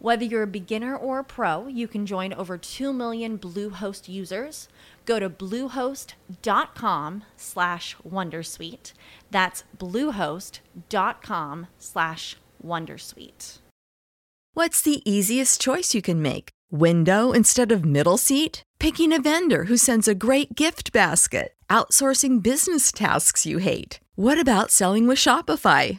Whether you're a beginner or a pro, you can join over 2 million Bluehost users. Go to bluehost.com slash wondersuite. That's bluehost.com slash wondersuite. What's the easiest choice you can make? Window instead of middle seat? Picking a vendor who sends a great gift basket? Outsourcing business tasks you hate? What about selling with Shopify?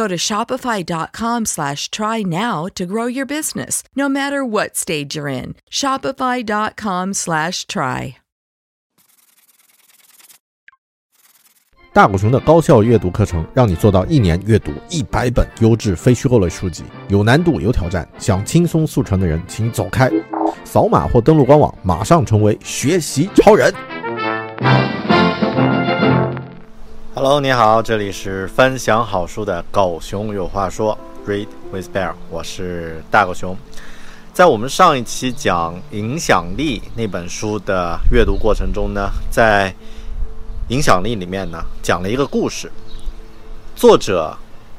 Go to shopify.com slash try now to grow your business, no matter what stage you're in. Shopify.com slash try. 大狗熊的高效阅读课程，让你做到一年阅读一百本优质非虚构类书籍，有难度有挑战，想轻松速成的人请走开，扫码或登录官网，马上成为学习超人。Hello，你好，这里是分享好书的狗熊有话说，Read with Bear，我是大狗熊。在我们上一期讲《影响力》那本书的阅读过程中呢，在影响力里面呢，讲了一个故事。作者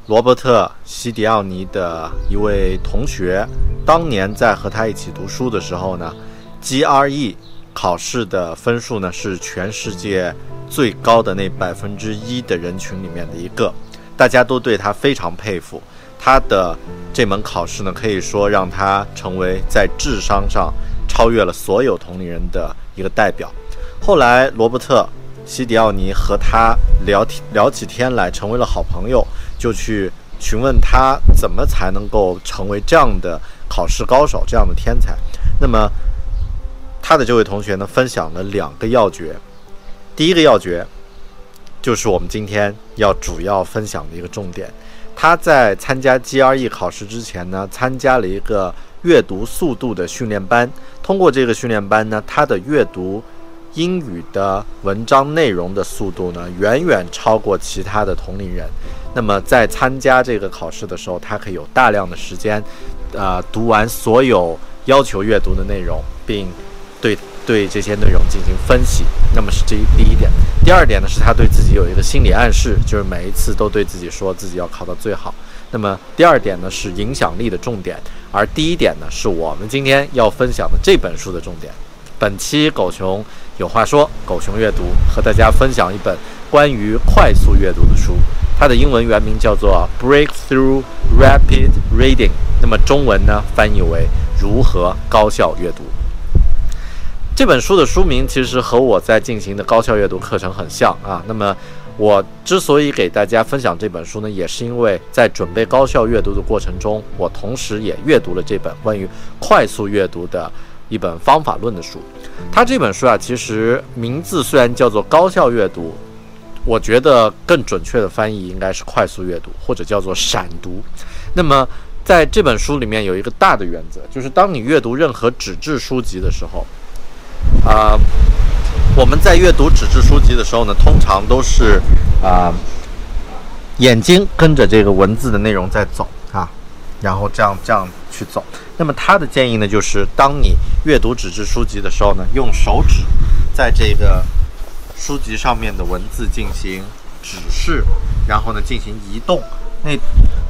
罗伯特·西迪奥尼的一位同学，当年在和他一起读书的时候呢，GRE 考试的分数呢是全世界最高的那百分之一的人群里面的一个，大家都对他非常佩服。他的这门考试呢，可以说让他成为在智商上超越了所有同龄人的一个代表。后来，罗伯特。西迪奥尼和他聊天聊起天来，成为了好朋友，就去询问他怎么才能够成为这样的考试高手，这样的天才。那么，他的这位同学呢，分享了两个要诀。第一个要诀，就是我们今天要主要分享的一个重点。他在参加 GRE 考试之前呢，参加了一个阅读速度的训练班。通过这个训练班呢，他的阅读。英语的文章内容的速度呢，远远超过其他的同龄人。那么在参加这个考试的时候，他可以有大量的时间，呃，读完所有要求阅读的内容，并对对这些内容进行分析。那么是这第一点。第二点呢，是他对自己有一个心理暗示，就是每一次都对自己说自己要考到最好。那么第二点呢，是影响力的重点，而第一点呢，是我们今天要分享的这本书的重点。本期狗熊。有话说，狗熊阅读和大家分享一本关于快速阅读的书，它的英文原名叫做《Breakthrough Rapid Reading》，那么中文呢翻译为“如何高效阅读”。这本书的书名其实和我在进行的高效阅读课程很像啊。那么我之所以给大家分享这本书呢，也是因为在准备高效阅读的过程中，我同时也阅读了这本关于快速阅读的。一本方法论的书，它这本书啊，其实名字虽然叫做高效阅读，我觉得更准确的翻译应该是快速阅读，或者叫做闪读。那么在这本书里面有一个大的原则，就是当你阅读任何纸质书籍的时候，啊，我们在阅读纸质书籍的时候呢，通常都是啊，眼睛跟着这个文字的内容在走啊，然后这样这样去走。那么他的建议呢，就是当你阅读纸质书籍的时候呢，用手指在这个书籍上面的文字进行指示，然后呢进行移动。那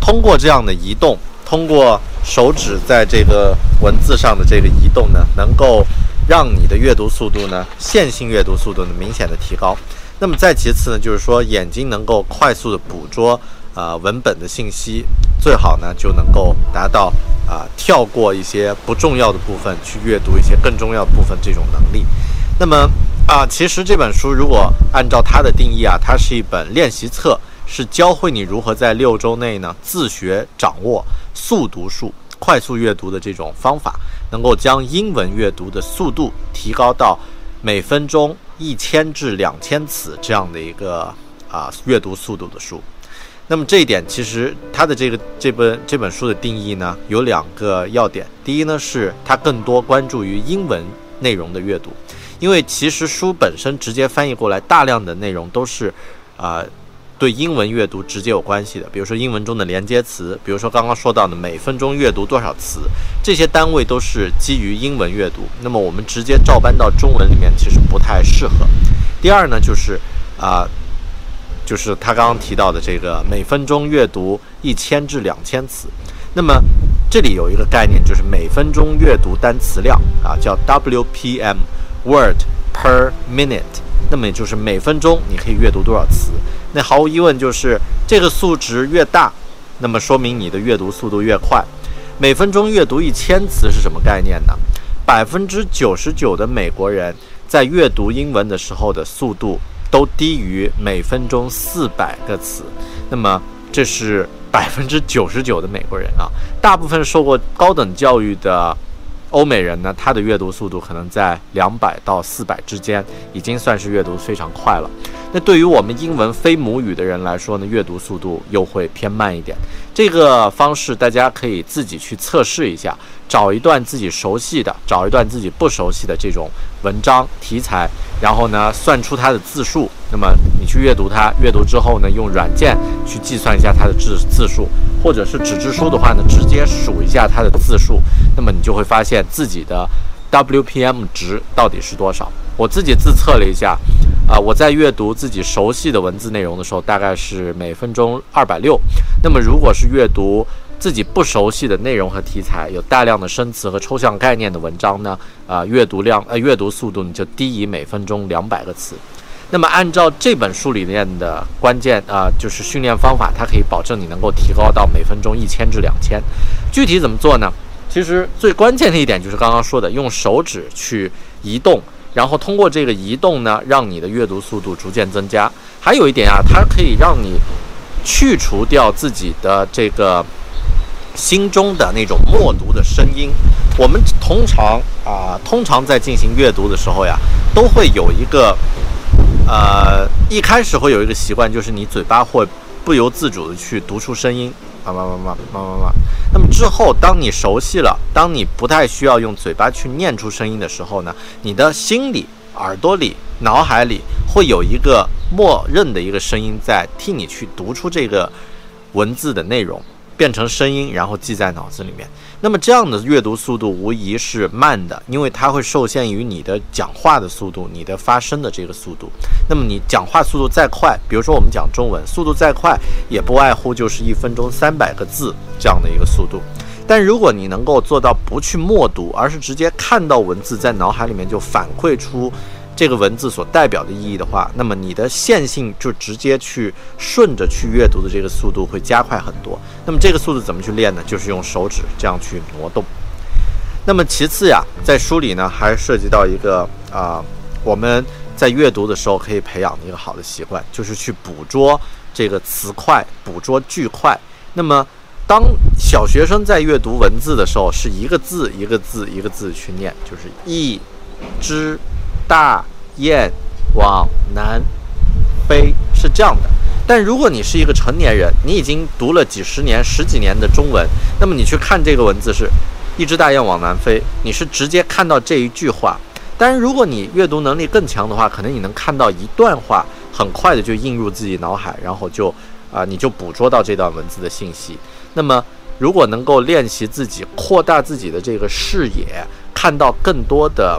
通过这样的移动，通过手指在这个文字上的这个移动呢，能够让你的阅读速度呢，线性阅读速度呢明显的提高。那么再其次呢，就是说眼睛能够快速的捕捉啊文本的信息，最好呢就能够达到啊跳过一些不重要的部分去阅读一些更重要的部分这种能力。那么啊，其实这本书如果按照它的定义啊，它是一本练习册。是教会你如何在六周内呢自学掌握速读术、快速阅读的这种方法，能够将英文阅读的速度提高到每分钟一千至两千词这样的一个啊阅读速度的书。那么这一点其实它的这个这本这本书的定义呢有两个要点。第一呢是它更多关注于英文内容的阅读，因为其实书本身直接翻译过来大量的内容都是啊。对英文阅读直接有关系的，比如说英文中的连接词，比如说刚刚说到的每分钟阅读多少词，这些单位都是基于英文阅读。那么我们直接照搬到中文里面，其实不太适合。第二呢，就是啊，就是他刚刚提到的这个每分钟阅读一千至两千词。那么这里有一个概念，就是每分钟阅读单词量啊，叫 WPM，Word per minute。那么也就是每分钟你可以阅读多少词？那毫无疑问就是这个数值越大，那么说明你的阅读速度越快。每分钟阅读一千词是什么概念呢？百分之九十九的美国人在阅读英文的时候的速度都低于每分钟四百个词。那么这是百分之九十九的美国人啊，大部分受过高等教育的。欧美人呢，他的阅读速度可能在两百到四百之间，已经算是阅读非常快了。那对于我们英文非母语的人来说呢，阅读速度又会偏慢一点。这个方式大家可以自己去测试一下，找一段自己熟悉的，找一段自己不熟悉的这种文章题材，然后呢算出它的字数。那么你去阅读它，阅读之后呢，用软件去计算一下它的字字数，或者是纸质书的话呢，直接数一下它的字数。那么你就会发现自己的 WPM 值到底是多少。我自己自测了一下，啊，我在阅读自己熟悉的文字内容的时候，大概是每分钟二百六。那么如果是阅读自己不熟悉的内容和题材，有大量的生词和抽象概念的文章呢，啊，阅读量呃阅读速度你就低于每分钟两百个词。那么按照这本书里面的关键啊，就是训练方法，它可以保证你能够提高到每分钟一千至两千。具体怎么做呢？其实最关键的一点就是刚刚说的，用手指去移动。然后通过这个移动呢，让你的阅读速度逐渐增加。还有一点啊，它可以让你去除掉自己的这个心中的那种默读的声音。我们通常啊，通常在进行阅读的时候呀，都会有一个呃，一开始会有一个习惯，就是你嘴巴会不由自主的去读出声音。嘛嘛嘛嘛嘛嘛嘛。那么之后，当你熟悉了，当你不太需要用嘴巴去念出声音的时候呢，你的心里、耳朵里、脑海里会有一个默认的一个声音在替你去读出这个文字的内容。变成声音，然后记在脑子里面。那么这样的阅读速度无疑是慢的，因为它会受限于你的讲话的速度，你的发声的这个速度。那么你讲话速度再快，比如说我们讲中文，速度再快，也不外乎就是一分钟三百个字这样的一个速度。但如果你能够做到不去默读，而是直接看到文字在脑海里面就反馈出。这个文字所代表的意义的话，那么你的线性就直接去顺着去阅读的这个速度会加快很多。那么这个速度怎么去练呢？就是用手指这样去挪动。那么其次呀，在书里呢还涉及到一个啊，我们在阅读的时候可以培养的一个好的习惯，就是去捕捉这个词块，捕捉句块。那么当小学生在阅读文字的时候，是一个字一个字一个字去念，就是一只大。雁往南飞是这样的，但如果你是一个成年人，你已经读了几十年、十几年的中文，那么你去看这个文字是“一只大雁往南飞”，你是直接看到这一句话。但是如果你阅读能力更强的话，可能你能看到一段话，很快的就映入自己脑海，然后就啊，你就捕捉到这段文字的信息。那么，如果能够练习自己扩大自己的这个视野，看到更多的。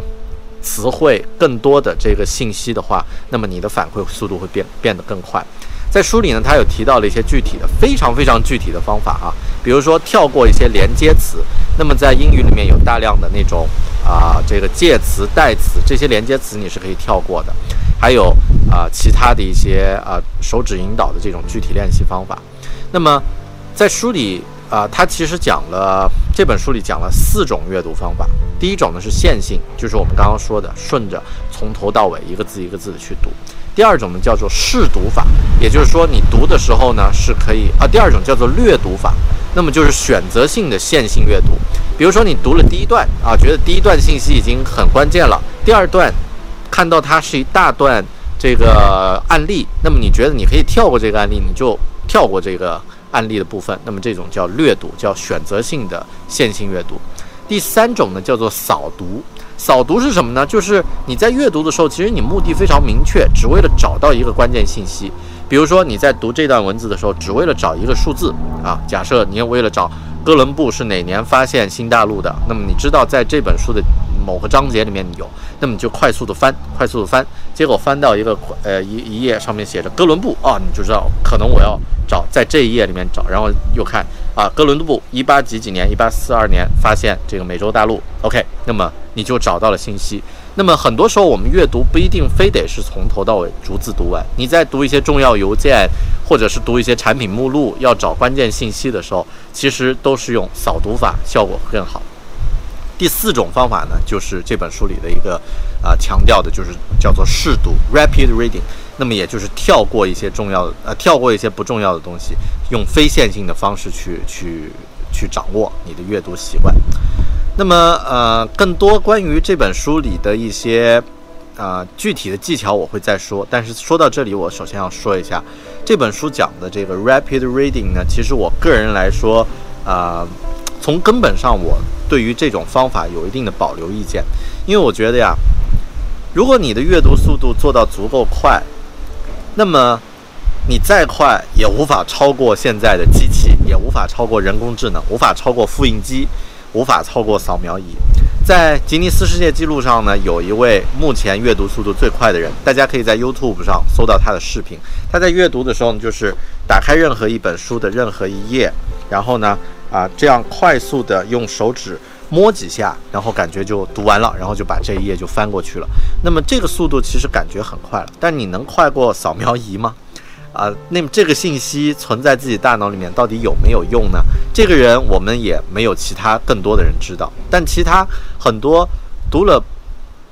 词汇、更多的这个信息的话，那么你的反馈速度会变变得更快。在书里呢，他有提到了一些具体的、非常非常具体的方法啊，比如说跳过一些连接词。那么在英语里面有大量的那种啊，这个介词、代词这些连接词你是可以跳过的。还有啊，其他的一些啊手指引导的这种具体练习方法。那么在书里啊，他其实讲了这本书里讲了四种阅读方法。第一种呢是线性，就是我们刚刚说的，顺着从头到尾一个字一个字的去读。第二种呢叫做试读法，也就是说你读的时候呢是可以啊。第二种叫做略读法，那么就是选择性的线性阅读。比如说你读了第一段啊，觉得第一段信息已经很关键了，第二段看到它是一大段这个案例，那么你觉得你可以跳过这个案例，你就跳过这个案例的部分。那么这种叫略读，叫选择性的线性阅读。第三种呢叫做扫读。扫读是什么呢？就是你在阅读的时候，其实你目的非常明确，只为了找到一个关键信息。比如说你在读这段文字的时候，只为了找一个数字啊。假设你要为了找哥伦布是哪年发现新大陆的，那么你知道在这本书的某个章节里面有，那么你就快速的翻，快速的翻，结果翻到一个呃一一页上面写着哥伦布啊，你就知道可能我要找在这一页里面找，然后又看啊哥伦布一八几几年，一八四二年发现这个美洲大陆。OK，那么。你就找到了信息。那么很多时候，我们阅读不一定非得是从头到尾逐字读完。你在读一些重要邮件，或者是读一些产品目录，要找关键信息的时候，其实都是用扫读法，效果更好。第四种方法呢，就是这本书里的一个啊强调的，就是叫做试读 （rapid reading）。那么也就是跳过一些重要的呃，跳过一些不重要的东西，用非线性的方式去去去掌握你的阅读习惯。那么，呃，更多关于这本书里的一些，啊，具体的技巧我会再说。但是说到这里，我首先要说一下，这本书讲的这个 rapid reading 呢，其实我个人来说，啊，从根本上我对于这种方法有一定的保留意见，因为我觉得呀，如果你的阅读速度做到足够快，那么你再快也无法超过现在的机器，也无法超过人工智能，无法超过复印机。无法超过扫描仪，在吉尼斯世界纪录上呢，有一位目前阅读速度最快的人，大家可以在 YouTube 上搜到他的视频。他在阅读的时候呢，就是打开任何一本书的任何一页，然后呢，啊，这样快速的用手指摸几下，然后感觉就读完了，然后就把这一页就翻过去了。那么这个速度其实感觉很快了，但你能快过扫描仪吗？啊，那么这个信息存在自己大脑里面到底有没有用呢？这个人我们也没有其他更多的人知道，但其他很多读了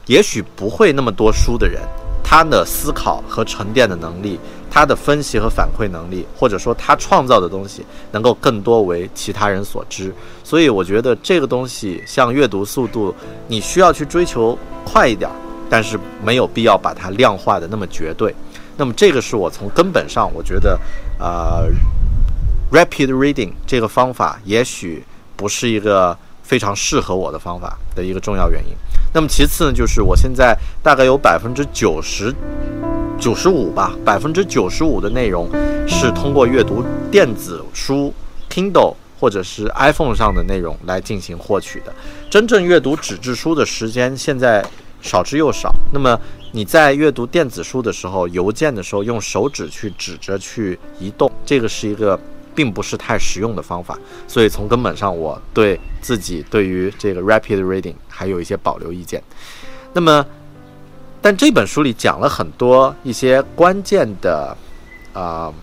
也许不会那么多书的人，他的思考和沉淀的能力，他的分析和反馈能力，或者说他创造的东西，能够更多为其他人所知。所以我觉得这个东西像阅读速度，你需要去追求快一点，但是没有必要把它量化的那么绝对。那么这个是我从根本上我觉得，呃，rapid reading 这个方法也许不是一个非常适合我的方法的一个重要原因。那么其次呢，就是我现在大概有百分之九十九十五吧，百分之九十五的内容是通过阅读电子书 Kindle 或者是 iPhone 上的内容来进行获取的。真正阅读纸质书的时间现在少之又少。那么你在阅读电子书的时候，邮件的时候用手指去指着去移动，这个是一个并不是太实用的方法。所以从根本上，我对自己对于这个 rapid reading 还有一些保留意见。那么，但这本书里讲了很多一些关键的啊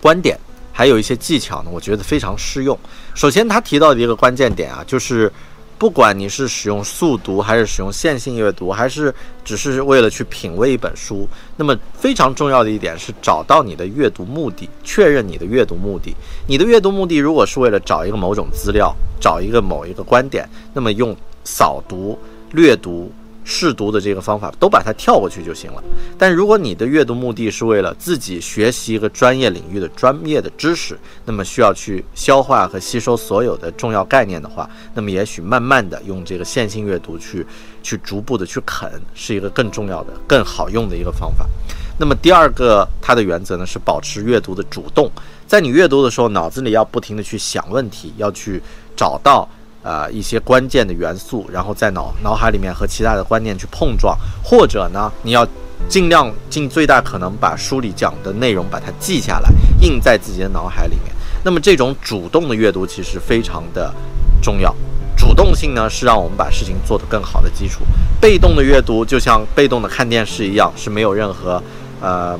观点，还有一些技巧呢，我觉得非常适用。首先，他提到的一个关键点啊，就是。不管你是使用速读，还是使用线性阅读，还是只是为了去品味一本书，那么非常重要的一点是找到你的阅读目的，确认你的阅读目的。你的阅读目的如果是为了找一个某种资料，找一个某一个观点，那么用扫读、略读。试读的这个方法都把它跳过去就行了。但如果你的阅读目的是为了自己学习一个专业领域的专业的知识，那么需要去消化和吸收所有的重要概念的话，那么也许慢慢的用这个线性阅读去去逐步的去啃，是一个更重要的、更好用的一个方法。那么第二个它的原则呢是保持阅读的主动，在你阅读的时候，脑子里要不停的去想问题，要去找到。呃一些关键的元素，然后在脑脑海里面和其他的观念去碰撞，或者呢，你要尽量尽最大可能把书里讲的内容把它记下来，印在自己的脑海里面。那么这种主动的阅读其实非常的重要。主动性呢，是让我们把事情做得更好的基础。被动的阅读就像被动的看电视一样，是没有任何，呃，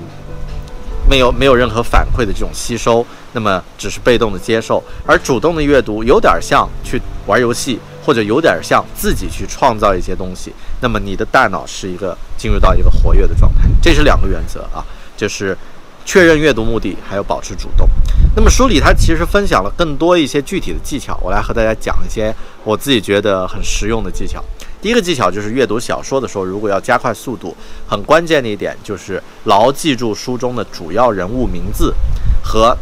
没有没有任何反馈的这种吸收，那么只是被动的接受。而主动的阅读有点像去玩游戏，或者有点像自己去创造一些东西。那么你的大脑是一个进入到一个活跃的状态。这是两个原则啊，就是确认阅读目的，还有保持主动。那么书里它其实分享了更多一些具体的技巧，我来和大家讲一些我自己觉得很实用的技巧。第一个技巧就是阅读小说的时候，如果要加快速度，很关键的一点就是牢记住书中的主要人物名字和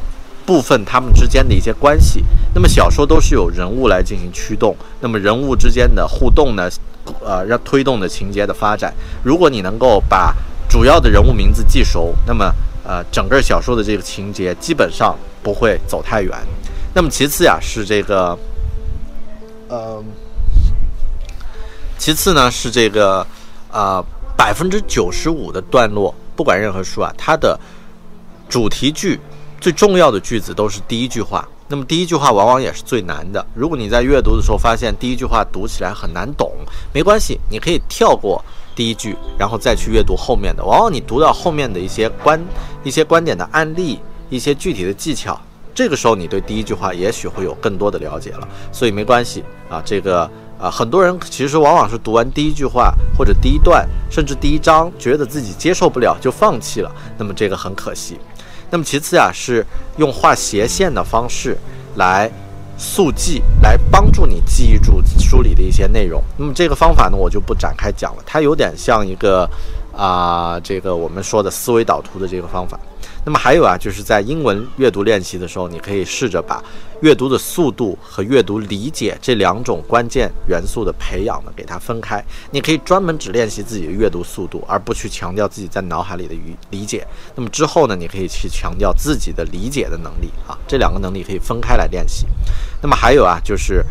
部分他们之间的一些关系。那么小说都是由人物来进行驱动，那么人物之间的互动呢，呃，让推动的情节的发展。如果你能够把主要的人物名字记熟，那么呃，整个小说的这个情节基本上。不会走太远。那么其次呀，是这个，呃，其次呢是这个，啊，百分之九十五的段落，不管任何书啊，它的主题句最重要的句子都是第一句话。那么第一句话往往也是最难的。如果你在阅读的时候发现第一句话读起来很难懂，没关系，你可以跳过第一句，然后再去阅读后面的。往往你读到后面的一些观、一些观点的案例。一些具体的技巧，这个时候你对第一句话也许会有更多的了解了，所以没关系啊。这个啊，很多人其实往往是读完第一句话或者第一段，甚至第一章，觉得自己接受不了就放弃了，那么这个很可惜。那么其次啊，是用画斜线的方式来速记，来帮助你记忆住书里的一些内容。那么这个方法呢，我就不展开讲了，它有点像一个啊，这个我们说的思维导图的这个方法。那么还有啊，就是在英文阅读练习的时候，你可以试着把阅读的速度和阅读理解这两种关键元素的培养呢，给它分开。你可以专门只练习自己的阅读速度，而不去强调自己在脑海里的语理解。那么之后呢，你可以去强调自己的理解的能力啊，这两个能力可以分开来练习。那么还有啊，就是。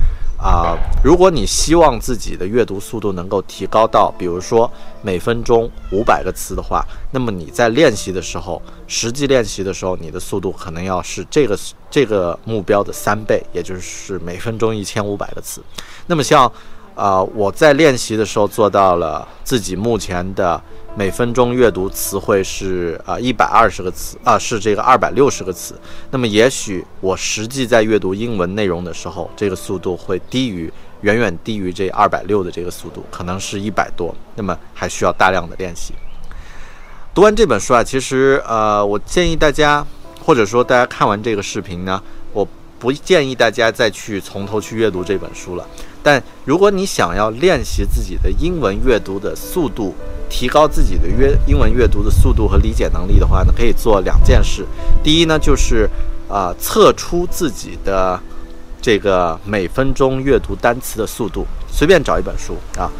啊，如果你希望自己的阅读速度能够提高到，比如说每分钟五百个词的话，那么你在练习的时候，实际练习的时候，你的速度可能要是这个这个目标的三倍，也就是每分钟一千五百个词。那么像，啊，我在练习的时候做到了自己目前的。每分钟阅读词汇是啊一百二十个词啊是这个二百六十个词，那么也许我实际在阅读英文内容的时候，这个速度会低于远远低于这二百六的这个速度，可能是一百多，那么还需要大量的练习。读完这本书啊，其实呃，我建议大家，或者说大家看完这个视频呢，我不建议大家再去从头去阅读这本书了。但如果你想要练习自己的英文阅读的速度，提高自己的阅英文阅读的速度和理解能力的话呢，可以做两件事。第一呢，就是啊测出自己的这个每分钟阅读单词的速度，随便找一本书啊，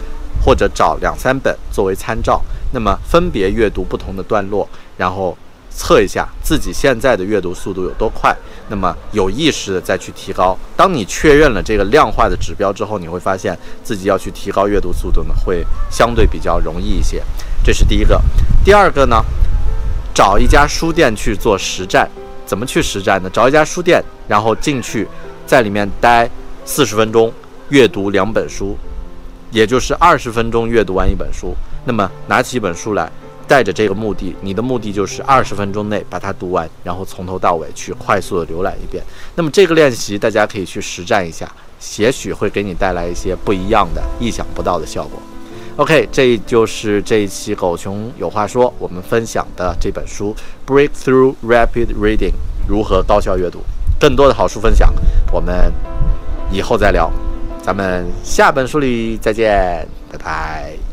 或者找两三本作为参照，那么分别阅读不同的段落，然后。测一下自己现在的阅读速度有多快，那么有意识的再去提高。当你确认了这个量化的指标之后，你会发现自己要去提高阅读速度呢，会相对比较容易一些。这是第一个。第二个呢，找一家书店去做实战。怎么去实战呢？找一家书店，然后进去，在里面待四十分钟，阅读两本书，也就是二十分钟阅读完一本书。那么拿起一本书来。带着这个目的，你的目的就是二十分钟内把它读完，然后从头到尾去快速的浏览一遍。那么这个练习大家可以去实战一下，也许会给你带来一些不一样的、意想不到的效果。OK，这就是这一期狗熊有话说我们分享的这本书《Breakthrough Rapid Reading》如何高效阅读。更多的好书分享，我们以后再聊。咱们下本书里再见，拜拜。